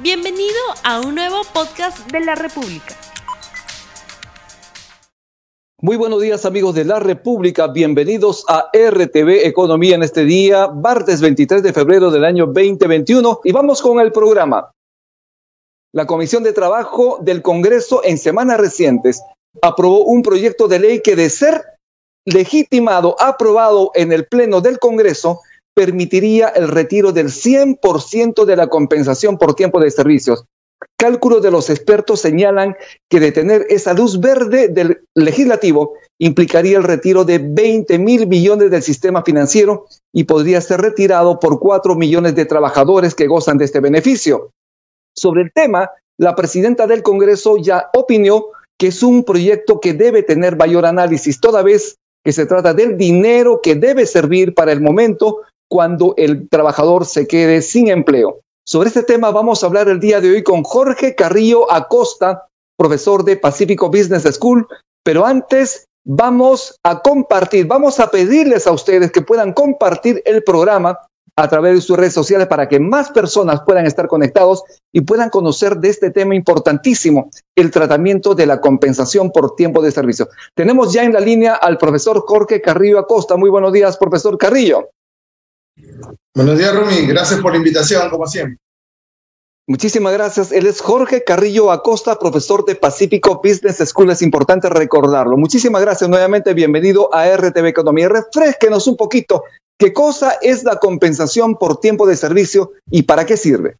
Bienvenido a un nuevo podcast de la República. Muy buenos días amigos de la República, bienvenidos a RTV Economía en este día, martes 23 de febrero del año 2021 y vamos con el programa. La Comisión de Trabajo del Congreso en semanas recientes aprobó un proyecto de ley que de ser legitimado, aprobado en el Pleno del Congreso, permitiría el retiro del 100% de la compensación por tiempo de servicios. Cálculos de los expertos señalan que de tener esa luz verde del legislativo implicaría el retiro de 20 mil millones del sistema financiero y podría ser retirado por 4 millones de trabajadores que gozan de este beneficio. Sobre el tema, la presidenta del Congreso ya opinó que es un proyecto que debe tener mayor análisis, toda vez que se trata del dinero que debe servir para el momento cuando el trabajador se quede sin empleo. Sobre este tema vamos a hablar el día de hoy con Jorge Carrillo Acosta, profesor de Pacífico Business School, pero antes vamos a compartir, vamos a pedirles a ustedes que puedan compartir el programa a través de sus redes sociales para que más personas puedan estar conectados y puedan conocer de este tema importantísimo, el tratamiento de la compensación por tiempo de servicio. Tenemos ya en la línea al profesor Jorge Carrillo Acosta. Muy buenos días, profesor Carrillo. Buenos días, Rumi. Gracias por la invitación, como siempre. Muchísimas gracias. Él es Jorge Carrillo Acosta, profesor de Pacífico Business School. Es importante recordarlo. Muchísimas gracias nuevamente. Bienvenido a RTV Economía. Refresquenos un poquito. ¿Qué cosa es la compensación por tiempo de servicio y para qué sirve?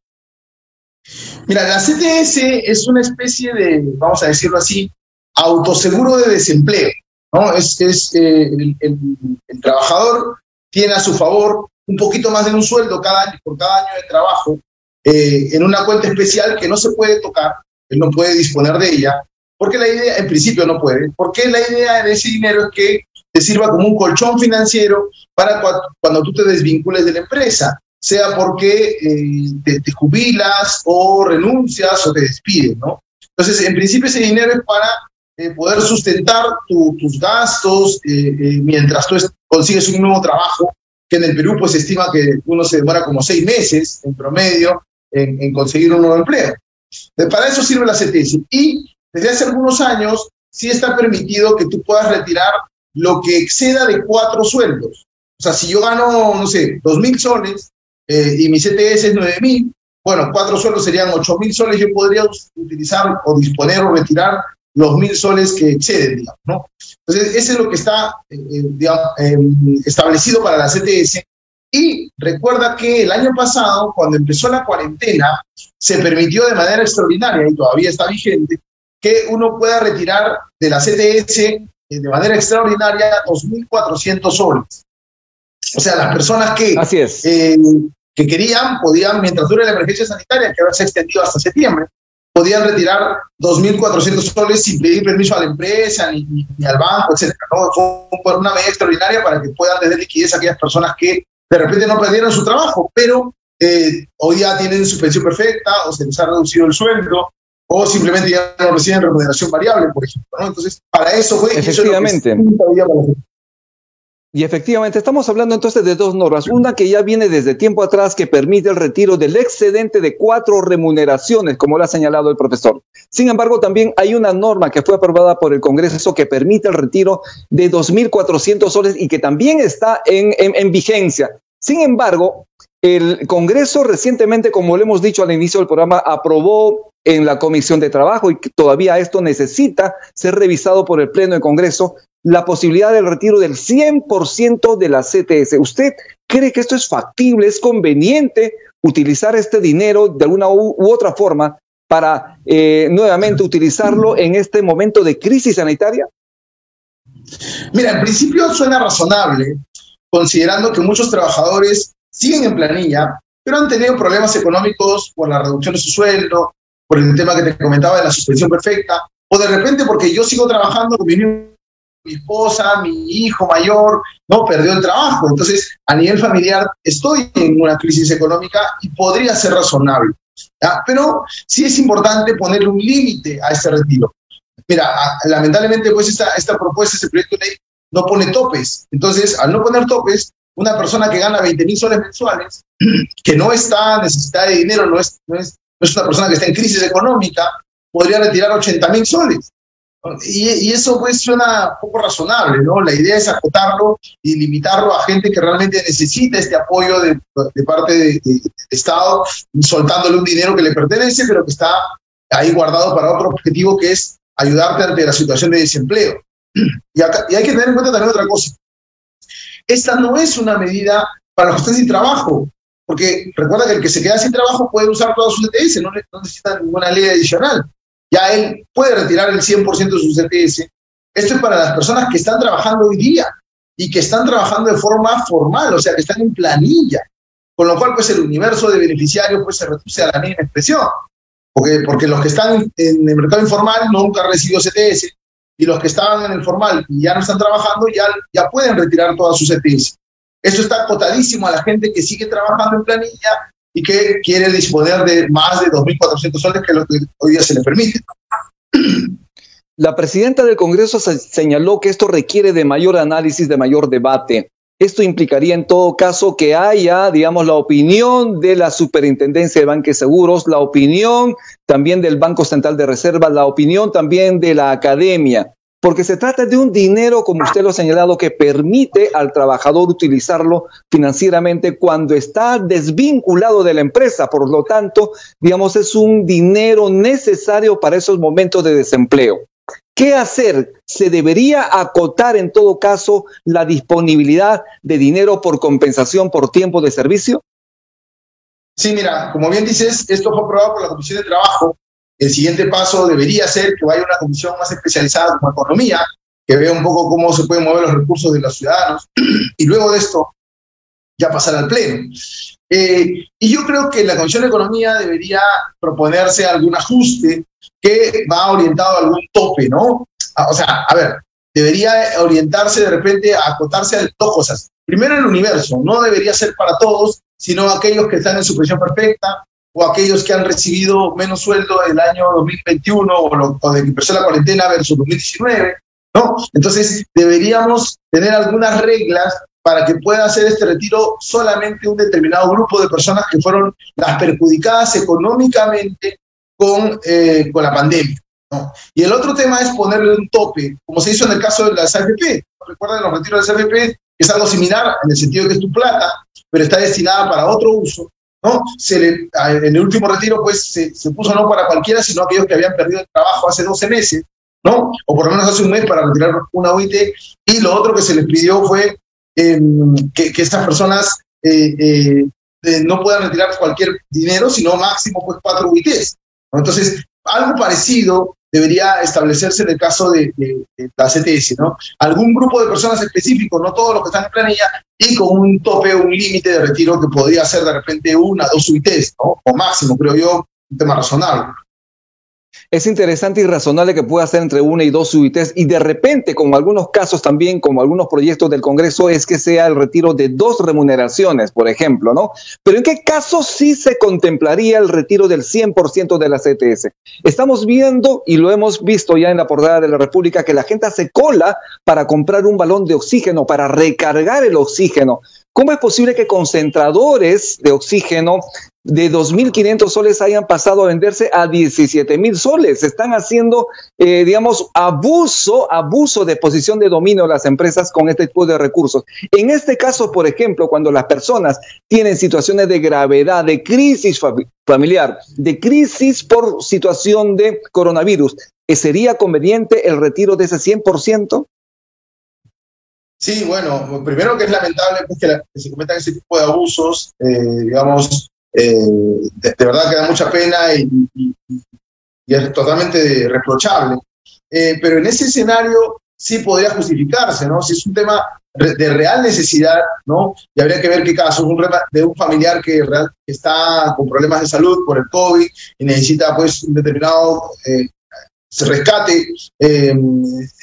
Mira, la CTS es una especie de, vamos a decirlo así, autoseguro de desempleo. ¿no? Es, es eh, el trabajador tiene a su favor un poquito más de un sueldo cada año, por cada año de trabajo eh, en una cuenta especial que no se puede tocar, él no puede disponer de ella, porque la idea, en principio no puede, porque la idea de ese dinero es que te sirva como un colchón financiero para cuando, tú te desvincules de la empresa, sea porque eh, te, jubilas o renuncias o te despiden, ¿no? Entonces, en principio ese dinero es para eh, poder sustentar tus gastos mientras tú consigues un nuevo trabajo que en el Perú pues se estima que uno se demora como seis meses en promedio en, conseguir un nuevo empleo. Para eso sirve la CTS. Y desde hace algunos años sí está permitido que tú puedas retirar lo que exceda de cuatro sueldos. O sea, si yo gano, no sé, dos mil soles eh, y mi CTS es nueve mil, bueno, cuatro sueldos serían ocho mil soles, yo podría utilizar o disponer o retirar los mil soles que exceden, digamos, ¿no? Entonces, ese es lo que está, eh, eh, digamos, em, establecido para la CTS. Y recuerda que el año pasado, cuando empezó la cuarentena, se permitió de manera extraordinaria, y todavía está vigente, que uno pueda retirar de la CTS eh, de manera extraordinaria 2.400 soles. O sea, las personas que, Así es. que querían, podían, mientras dure la emergencia sanitaria, que ahora se ha extendido hasta septiembre, podían retirar 2.400 soles sin pedir permiso a la empresa ni, ni, al banco, etc. ¿no? Fue una medida extraordinaria para que puedan tener liquidez a aquellas personas que de repente no perdieron su trabajo, pero eh, hoy ya tienen su pensión perfecta o se les ha reducido el sueldo o simplemente ya no reciben remuneración variable, por ejemplo. ¿no? Entonces, para eso fue... Efectivamente. Y efectivamente, estamos hablando entonces de dos normas. Una que ya viene desde tiempo atrás que permite el retiro del excedente de cuatro remuneraciones, como lo ha señalado el profesor. Sin embargo, también hay una norma que fue aprobada por el Congreso que permite el retiro de 2.400 soles y que también está en, en vigencia. Sin embargo, el Congreso recientemente, como lo hemos dicho al inicio del programa, aprobó en la Comisión de Trabajo y todavía esto necesita ser revisado por el Pleno del Congreso, la posibilidad del retiro del 100% de la CTS. ¿Usted cree que esto es factible, es conveniente utilizar este dinero de alguna u, otra forma para eh, nuevamente utilizarlo en este momento de crisis sanitaria? Mira, en principio suena razonable, considerando que muchos trabajadores siguen en planilla, pero han tenido problemas económicos por la reducción de su sueldo, por el tema que te comentaba de la suspensión perfecta, o de repente porque yo sigo trabajando mi esposa, mi hijo mayor, no perdió el trabajo. Entonces, a nivel familiar, estoy en una crisis económica y podría ser razonable. Pero sí es importante ponerle un límite a este retiro. Mira, lamentablemente, pues esta, esta propuesta, este proyecto de ley, no pone topes. Entonces, al no poner topes, una persona que gana 20 mil soles mensuales, que no está necesitada de dinero, no es, no es es una persona que está en crisis económica, podría retirar 80 mil soles. Y, eso pues suena poco razonable, ¿no? La idea es acotarlo y limitarlo a gente que realmente necesita este apoyo de, parte del de, Estado, soltándole un dinero que le pertenece, pero que está ahí guardado para otro objetivo que es ayudarte ante la situación de desempleo. Y, y hay que tener en cuenta también otra cosa. Esta no es una medida para los que están sin trabajo, porque recuerda que el que se queda sin trabajo puede usar todos sus ETS, no necesita ninguna ley adicional ya él puede retirar el 100% de su CTS. Esto es para las personas que están trabajando hoy día y que están trabajando de forma formal, o sea, que están en planilla. Con lo cual, pues el universo de beneficiarios pues, se reduce a la misma expresión. Porque, porque los que están en el mercado informal nunca han recibido CTS y los que estaban en el formal y ya no están trabajando ya, ya pueden retirar todas sus CTS. Esto está acotadísimo a la gente que sigue trabajando en planilla y que quiere disponer de más de 2.400 soles, que lo que hoy día se le permite. La presidenta del Congreso señaló que esto requiere de mayor análisis, de mayor debate. Esto implicaría en todo caso que haya, digamos, la opinión de la Superintendencia de Banques Seguros, la opinión también del Banco Central de Reserva, la opinión también de la academia porque se trata de un dinero, como usted lo ha señalado, que permite al trabajador utilizarlo financieramente cuando está desvinculado de la empresa. Por lo tanto, digamos, es un dinero necesario para esos momentos de desempleo. ¿Qué hacer? ¿Se debería acotar en todo caso la disponibilidad de dinero por compensación por tiempo de servicio? Sí, mira, como bien dices, esto fue aprobado por la Comisión de Trabajo el siguiente paso debería ser que vaya una comisión más especializada como economía, que vea un poco cómo se pueden mover los recursos de los ciudadanos, y luego de esto ya pasar al Pleno. Eh, y yo creo que la Comisión de Economía debería proponerse algún ajuste que va orientado a algún tope, ¿no? O sea, a ver, debería orientarse de repente a acotarse a dos cosas. Primero, el universo, no debería ser para todos, sino aquellos que están en su presión perfecta, o aquellos que han recibido menos sueldo el año 2021 o, lo, o de que empezó la cuarentena versus 2019, ¿no? Entonces, deberíamos tener algunas reglas para que pueda hacer este retiro solamente un determinado grupo de personas que fueron las perjudicadas económicamente con, eh, con la pandemia. ¿no? Y el otro tema es ponerle un tope, como se hizo en el caso de las AFP. Recuerden los retiros de las AFP, es algo similar en el sentido de que es tu plata, pero está destinada para otro uso. ¿No? Se le, en el último retiro, pues se, puso no para cualquiera, sino aquellos que habían perdido el trabajo hace 12 meses, ¿no? O por lo menos hace un mes para retirar una UIT. Y lo otro que se les pidió fue em, que, que, estas personas eh, eh, no puedan retirar cualquier dinero, sino máximo pues cuatro UITs. Entonces, algo parecido debería establecerse en el caso de, la CTS, ¿no? Algún grupo de personas específico, no todos los que están en planilla, y con un tope, un límite de retiro que podría ser de repente una, dos UITs, ¿no? O máximo, creo yo, un tema razonable es interesante y razonable que pueda ser entre una y dos UITs y de repente, como algunos casos también, como algunos proyectos del Congreso, es que sea el retiro de dos remuneraciones, por ejemplo, ¿no? Pero ¿en qué caso sí se contemplaría el retiro del 100% de la CTS? Estamos viendo, y lo hemos visto ya en la portada de la República, que la gente hace cola para comprar un balón de oxígeno, para recargar el oxígeno. ¿Cómo es posible que concentradores de oxígeno de 2.500 soles hayan pasado a venderse a 17.000 soles? Están haciendo, eh, digamos, abuso, abuso de posición de dominio de las empresas con este tipo de recursos. En este caso, por ejemplo, cuando las personas tienen situaciones de gravedad, de crisis familiar, de crisis por situación de coronavirus, ¿sería conveniente el retiro de ese 100%? Sí, bueno, primero que es lamentable pues, que, se cometan ese tipo de abusos, eh, digamos, eh, de, verdad que da mucha pena y, es totalmente reprochable. Eh, pero en ese escenario sí podría justificarse, ¿no? Si es un tema de real necesidad, ¿no? Y habría que ver qué caso, un de un familiar que, está con problemas de salud por el COVID y necesita pues un determinado rescate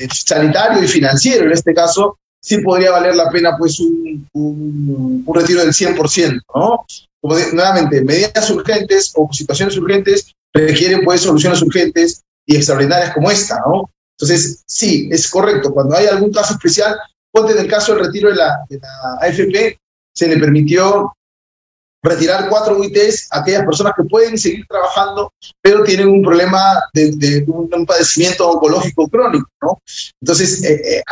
sanitario y financiero en este caso, sí podría valer la pena pues un, un, retiro del 100%, ¿no? Como nuevamente, medidas urgentes o situaciones urgentes requieren pues soluciones urgentes y extraordinarias como esta, ¿no? Entonces, sí, es correcto. Cuando hay algún caso especial, ponte en el caso del retiro de la, de la AFP, se le permitió retirar cuatro UITs a aquellas personas que pueden seguir trabajando, pero tienen un problema de, un, padecimiento oncológico crónico, ¿no? Entonces, eh, eh,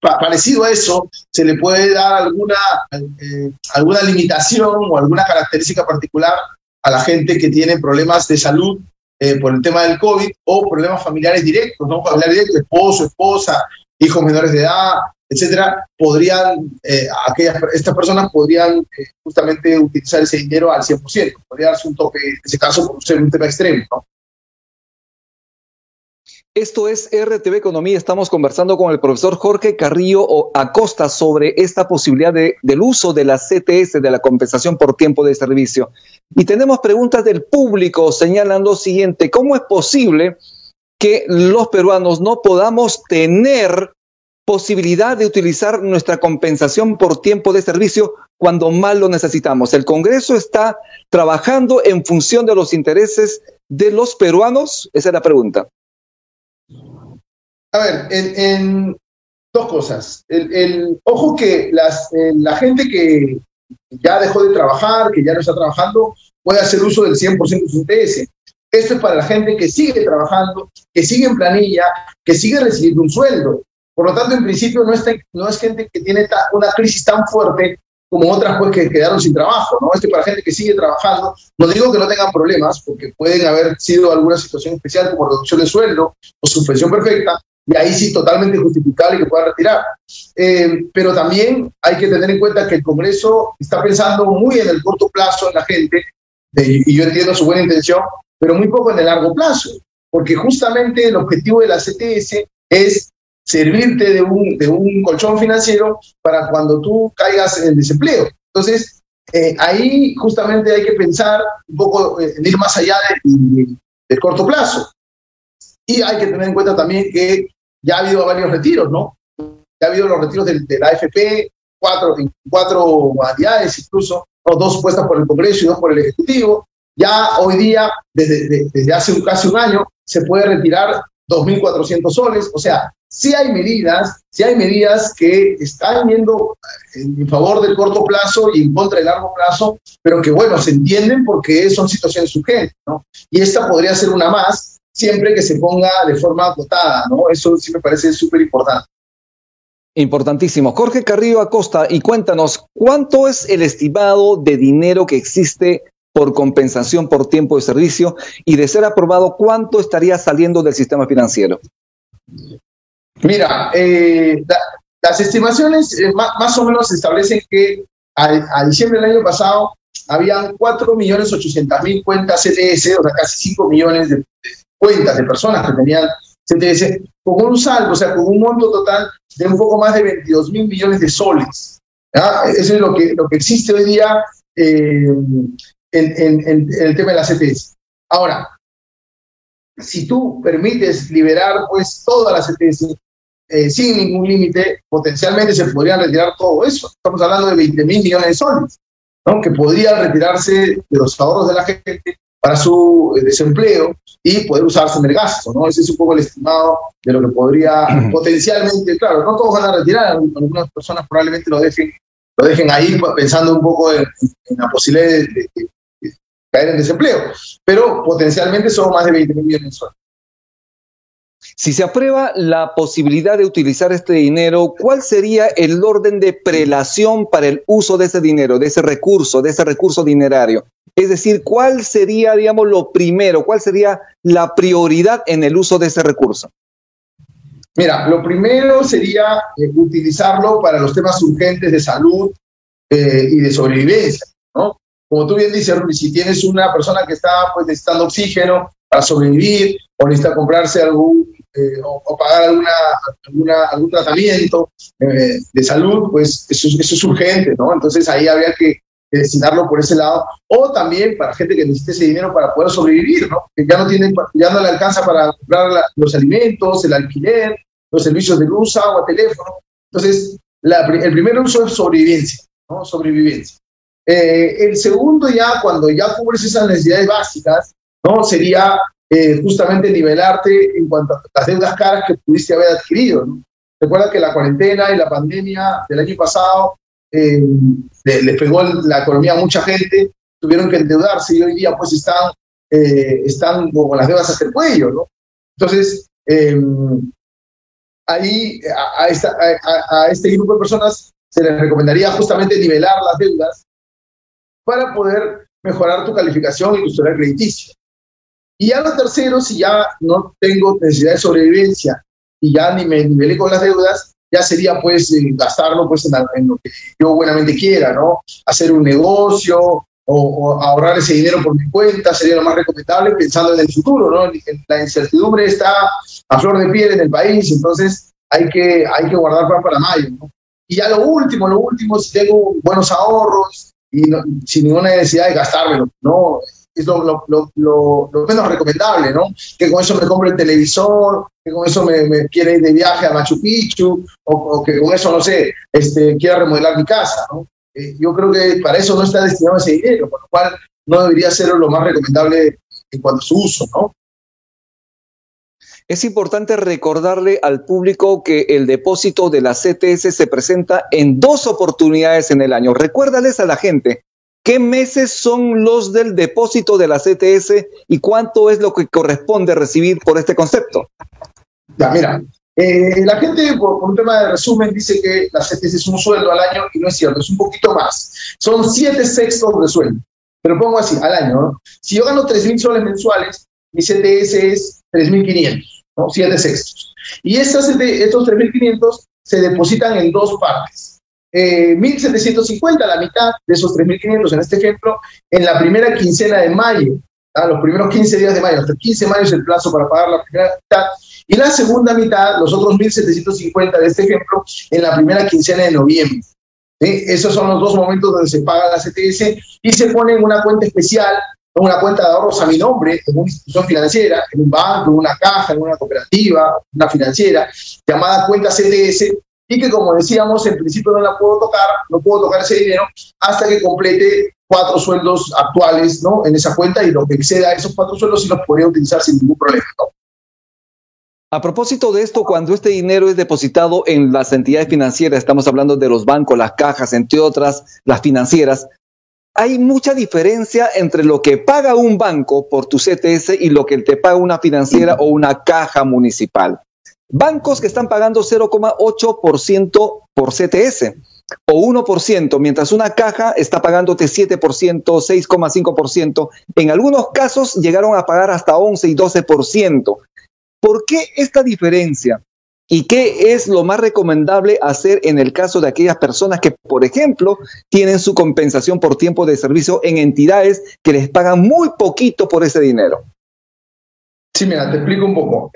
parecido a eso, se le puede dar alguna, eh, alguna limitación o alguna característica particular a la gente que tiene problemas de salud por el tema del COVID o problemas familiares directos, ¿no? Familiares directos, esposo, esposa, hijos menores de edad, etcétera, podrían, eh, aquellas, estas personas podrían eh, justamente utilizar ese dinero al 100%. Podría darse un toque, en ese caso, por ser un tema extremo, ¿no? Esto es RTV Economía. Estamos conversando con el profesor Jorge Carrillo Acosta sobre esta posibilidad de, del uso de la CTS, de la compensación por tiempo de servicio. Y tenemos preguntas del público señalando lo siguiente, ¿cómo es posible que los peruanos no podamos tener posibilidad de utilizar nuestra compensación por tiempo de servicio cuando más lo necesitamos. El Congreso está trabajando en función de los intereses de los peruanos. Esa es la pregunta. A ver, en, dos cosas. El, ojo que las, eh, la gente que ya dejó de trabajar, que ya no está trabajando, puede hacer uso del 100% de su ITS. Esto es para la gente que sigue trabajando, que sigue en planilla, que sigue recibiendo un sueldo. Por lo tanto, en principio no, no es gente que tiene una crisis tan fuerte como otras pues que quedaron sin trabajo, ¿no? Este para gente que sigue trabajando, no digo que no tengan problemas, porque pueden haber sido alguna situación especial como reducción de sueldo o suspensión perfecta, y ahí sí totalmente justificable que pueda retirar. Eh, pero también hay que tener en cuenta que el Congreso está pensando muy en el corto plazo en la gente, y yo entiendo su buena intención, pero muy poco en el largo plazo, porque justamente el objetivo de la CTS es servirte de un, de un colchón financiero para cuando tú caigas en desempleo. Entonces, eh, ahí justamente hay que pensar un poco eh, en ir más allá del corto plazo. Y hay que tener en cuenta también que ya ha habido varios retiros, ¿no? Ya ha habido los retiros de, la AFP, cuatro, cuatro modalidades incluso, dos puestas por el Congreso y dos por el Ejecutivo. Ya hoy día, desde, desde hace casi un año, se puede retirar 2.400 soles. O sea, sí hay medidas, sí hay medidas que están yendo en favor del corto plazo y en contra del largo plazo, pero que, bueno, se entienden porque son situaciones urgentes, ¿no? Y esta podría ser una más, siempre que se ponga de forma acotada, ¿no? Eso sí me parece súper importante. Importantísimo. Jorge Carrillo Acosta, y cuéntanos, ¿cuánto es el estimado de dinero que existe por compensación por tiempo de servicio y de ser aprobado, ¿cuánto estaría saliendo del sistema financiero? Mira, eh, las estimaciones eh, más, o menos establecen que a, diciembre del año pasado habían 4.800.000 cuentas CTS, o sea, casi 5 millones de, cuentas de personas que tenían CTS, con un saldo, o sea, con un monto total de un poco más de 22 mil millones de soles. Eso es lo que, lo que existe hoy día eh, en, el tema de la CTS. Ahora, si tú permites liberar pues toda la CTS eh, sin ningún límite, potencialmente se podrían retirar todo eso. Estamos hablando de 20 mil millones de soles, ¿no? que podrían retirarse de los ahorros de la gente para su eh, desempleo y poder usarse en el gasto. ¿no? Ese es un poco el estimado de lo que podría potencialmente, claro, no todos van a retirar, algunas personas probablemente lo dejen, lo dejen ahí pensando un poco en, la posibilidad de, caer en desempleo, pero potencialmente son más de 20 millones mensuales. Si se aprueba la posibilidad de utilizar este dinero, ¿cuál sería el orden de prelación para el uso de ese dinero, de ese recurso, de ese recurso dinerario? Es decir, ¿cuál sería, digamos, lo primero, cuál sería la prioridad en el uso de ese recurso? Mira, lo primero sería eh, utilizarlo para los temas urgentes de salud eh, y de sobrevivencia, ¿no? Como tú bien dices, si tienes una persona que está pues, necesitando oxígeno para sobrevivir o necesita comprarse algún eh, o, pagar alguna, alguna, algún tratamiento eh, de salud, pues eso, eso, es urgente, ¿no? Entonces ahí habría que, destinarlo por ese lado. O también para gente que necesite ese dinero para poder sobrevivir, ¿no? Que ya no, tiene, ya no le alcanza para comprar los alimentos, el alquiler, los servicios de luz, agua, teléfono. Entonces, el primer uso es sobrevivencia, ¿no? Sobrevivencia. Eh, el segundo ya, cuando ya cubres esas necesidades básicas, ¿no? Sería eh, justamente nivelarte en cuanto a las deudas caras que pudiste haber adquirido. Recuerda que la cuarentena y la pandemia del año pasado eh, le, pegó la economía a mucha gente tuvieron que endeudarse y hoy día pues están, eh, están con las deudas hasta el cuello, ¿no? Entonces, ahí a, este grupo de personas se les recomendaría justamente nivelar las deudas para poder mejorar tu calificación y tu historial crediticio. Y ya lo tercero, si ya no tengo necesidad de sobrevivencia y ya ni me nivelé con las deudas, ya sería pues eh, gastarlo pues en, lo que yo buenamente quiera, ¿no? Hacer un negocio o, ahorrar ese dinero por mi cuenta sería lo más recomendable pensando en el futuro, ¿no? La incertidumbre está a flor de piel en el país, entonces hay que, hay que guardar para, para mayo, ¿no? Y ya lo último, lo último, si tengo buenos ahorros y sin ninguna necesidad de gastármelo, ¿no? es lo, lo, lo, lo, menos recomendable, ¿no? Que con eso me compre el televisor, que con eso me, me quiera ir de viaje a Machu Picchu, o, que con eso, no sé, este, quiera remodelar mi casa, ¿no? Eh, yo creo que para eso no está destinado ese dinero, por lo cual no debería ser lo más recomendable en cuanto a su uso, ¿no? Es importante recordarle al público que el depósito de la CTS se presenta en dos oportunidades en el año. Recuérdales a la gente ¿Qué meses son los del depósito de la CTS y cuánto es lo que corresponde recibir por este concepto? Ya, mira, eh, la gente por, un tema de resumen dice que la CTS es un sueldo al año y no es cierto, es un poquito más. Son siete sextos de sueldo, pero pongo así, al año. ¿no? Si yo gano 3.000 soles mensuales, mi CTS es 3.500, ¿no? Siete sextos. Y estos, estos 3.500 se depositan en dos partes eh, 1.750, la mitad de esos 3.500 en este ejemplo, en la primera quincena de mayo, a los primeros 15 días de mayo, hasta el 15 de mayo es el plazo para pagar la primera mitad, y la segunda mitad, los otros 1.750 de este ejemplo, en la primera quincena de noviembre. Esos son los dos momentos donde se paga la CTS y se pone en una cuenta especial, una cuenta de ahorros a mi nombre, en una institución financiera, en un banco, en una caja, en una cooperativa, una financiera, llamada cuenta CTS, y que como decíamos, en principio no la puedo tocar, no puedo tocar ese dinero hasta que complete cuatro sueldos actuales ¿no? en esa cuenta y lo que exceda esos cuatro sueldos sí los podría utilizar sin ningún problema. A propósito de esto, cuando este dinero es depositado en las entidades financieras, estamos hablando de los bancos, las cajas, entre otras, las financieras, hay mucha diferencia entre lo que paga un banco por tu CTS y lo que te paga una financiera o una caja municipal. Bancos que están pagando 0,8% por CTS o 1%, mientras una caja está pagándote 7%, 6,5%. En algunos casos llegaron a pagar hasta 11 y 12%. ¿Por qué esta diferencia? ¿Y qué es lo más recomendable hacer en el caso de aquellas personas que, por ejemplo, tienen su compensación por tiempo de servicio en entidades que les pagan muy poquito por ese dinero? Sí, mira, te explico un poco.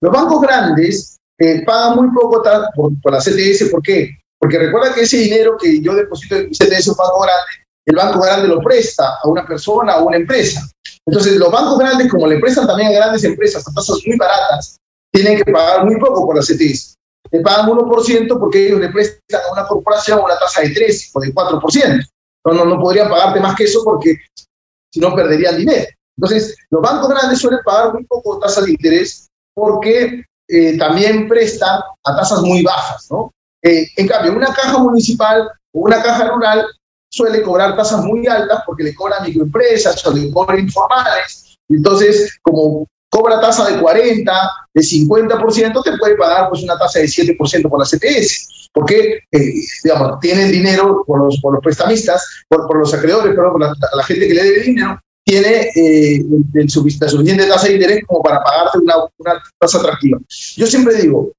Los bancos grandes eh, pagan muy poco por, por, la CTS, ¿por qué? Porque recuerda que ese dinero que yo deposito en CTS un banco grande, el banco grande lo presta a una persona o a una empresa. Entonces, los bancos grandes, como le prestan también a grandes empresas a tasas muy baratas, tienen que pagar muy poco por la CTS. Le pagan 1% porque ellos le prestan a una corporación una tasa de 3 o de 4%. No, no, no podrían pagarte más que eso porque si no perderían dinero. Entonces, los bancos grandes suelen pagar muy poco tasas de interés porque eh, también prestan a tasas muy bajas, ¿no? Eh, en cambio, una caja municipal o una caja rural suele cobrar tasas muy altas porque le cobran microempresas o le cobran informales. Entonces, como cobra tasa de 40, de 50%, te puede pagar pues una tasa de 7% por la CTS. Porque, eh, digamos, tienen dinero por los, por los prestamistas, por, por los acreedores, pero por la, gente que le debe dinero, tiene eh, el, suficiente tasa de interés como para pagarte una, una tasa atractiva. Yo siempre digo,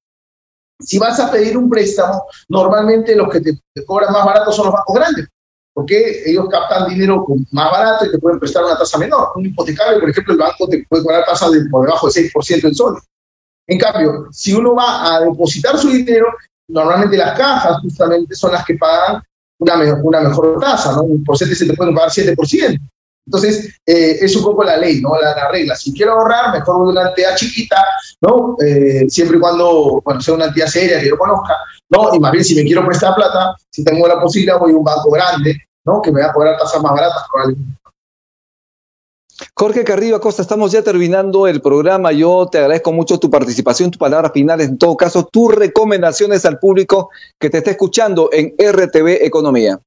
si vas a pedir un préstamo, normalmente los que te, cobran más barato son los bancos grandes, porque ellos captan dinero más barato y te pueden prestar una tasa menor. Un hipotecario, por ejemplo, el banco te puede cobrar tasas de, por debajo del 6% en sol. En cambio, si uno va a depositar su dinero, normalmente las cajas justamente son las que pagan una, mejor tasa, ¿no? Por se te pueden pagar 7%. Entonces, eh, es un poco la ley, ¿no? La, regla. Si quiero ahorrar, mejor una entidad chiquita, ¿no? Eh, siempre y cuando, bueno, sea una entidad seria que yo conozca, ¿no? Y más bien, si me quiero prestar plata, si tengo la posibilidad, voy a un banco grande, ¿no? Que me va a cobrar tasas más baratas probablemente. Jorge Carrillo Acosta, estamos ya terminando el programa. Yo te agradezco mucho tu participación, tu palabra final, en todo caso, tus recomendaciones al público que te esté escuchando en RTV Economía.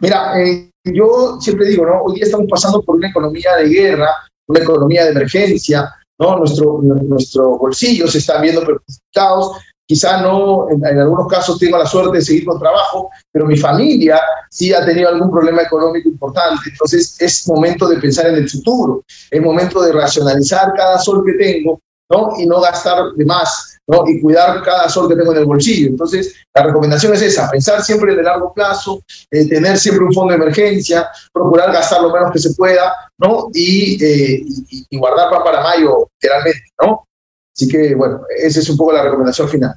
Mira, eh, yo siempre digo, ¿no? Hoy día estamos pasando por una economía de guerra, una economía de emergencia, ¿no? Nuestro, nuestros bolsillos se están viendo perjudicados. Quizá no, en, algunos casos tengo la suerte de seguir con trabajo, pero mi familia sí ha tenido algún problema económico importante. Entonces es momento de pensar en el futuro, es momento de racionalizar cada sol que tengo, ¿no? Y no gastar de más, ¿no? Y cuidar cada sol que tengo en el bolsillo. Entonces, la recomendación es esa, pensar siempre en el largo plazo, eh, tener siempre un fondo de emergencia, procurar gastar lo menos que se pueda, ¿no? Y, eh, y, guardar para mayo, literalmente, ¿no? Así que, bueno, esa es un poco la recomendación final.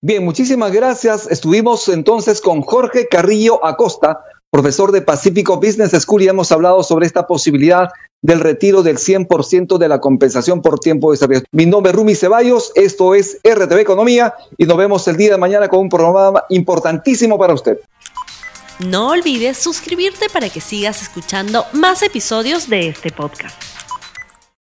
Bien, muchísimas gracias. Estuvimos entonces con Jorge Carrillo Acosta, profesor de Pacífico Business School, y hemos hablado sobre esta posibilidad del retiro del 100% de la compensación por tiempo de servicio. Mi nombre es Rumi Ceballos, esto es RTV Economía y nos vemos el día de mañana con un programa importantísimo para usted. No olvides suscribirte para que sigas escuchando más episodios de este podcast.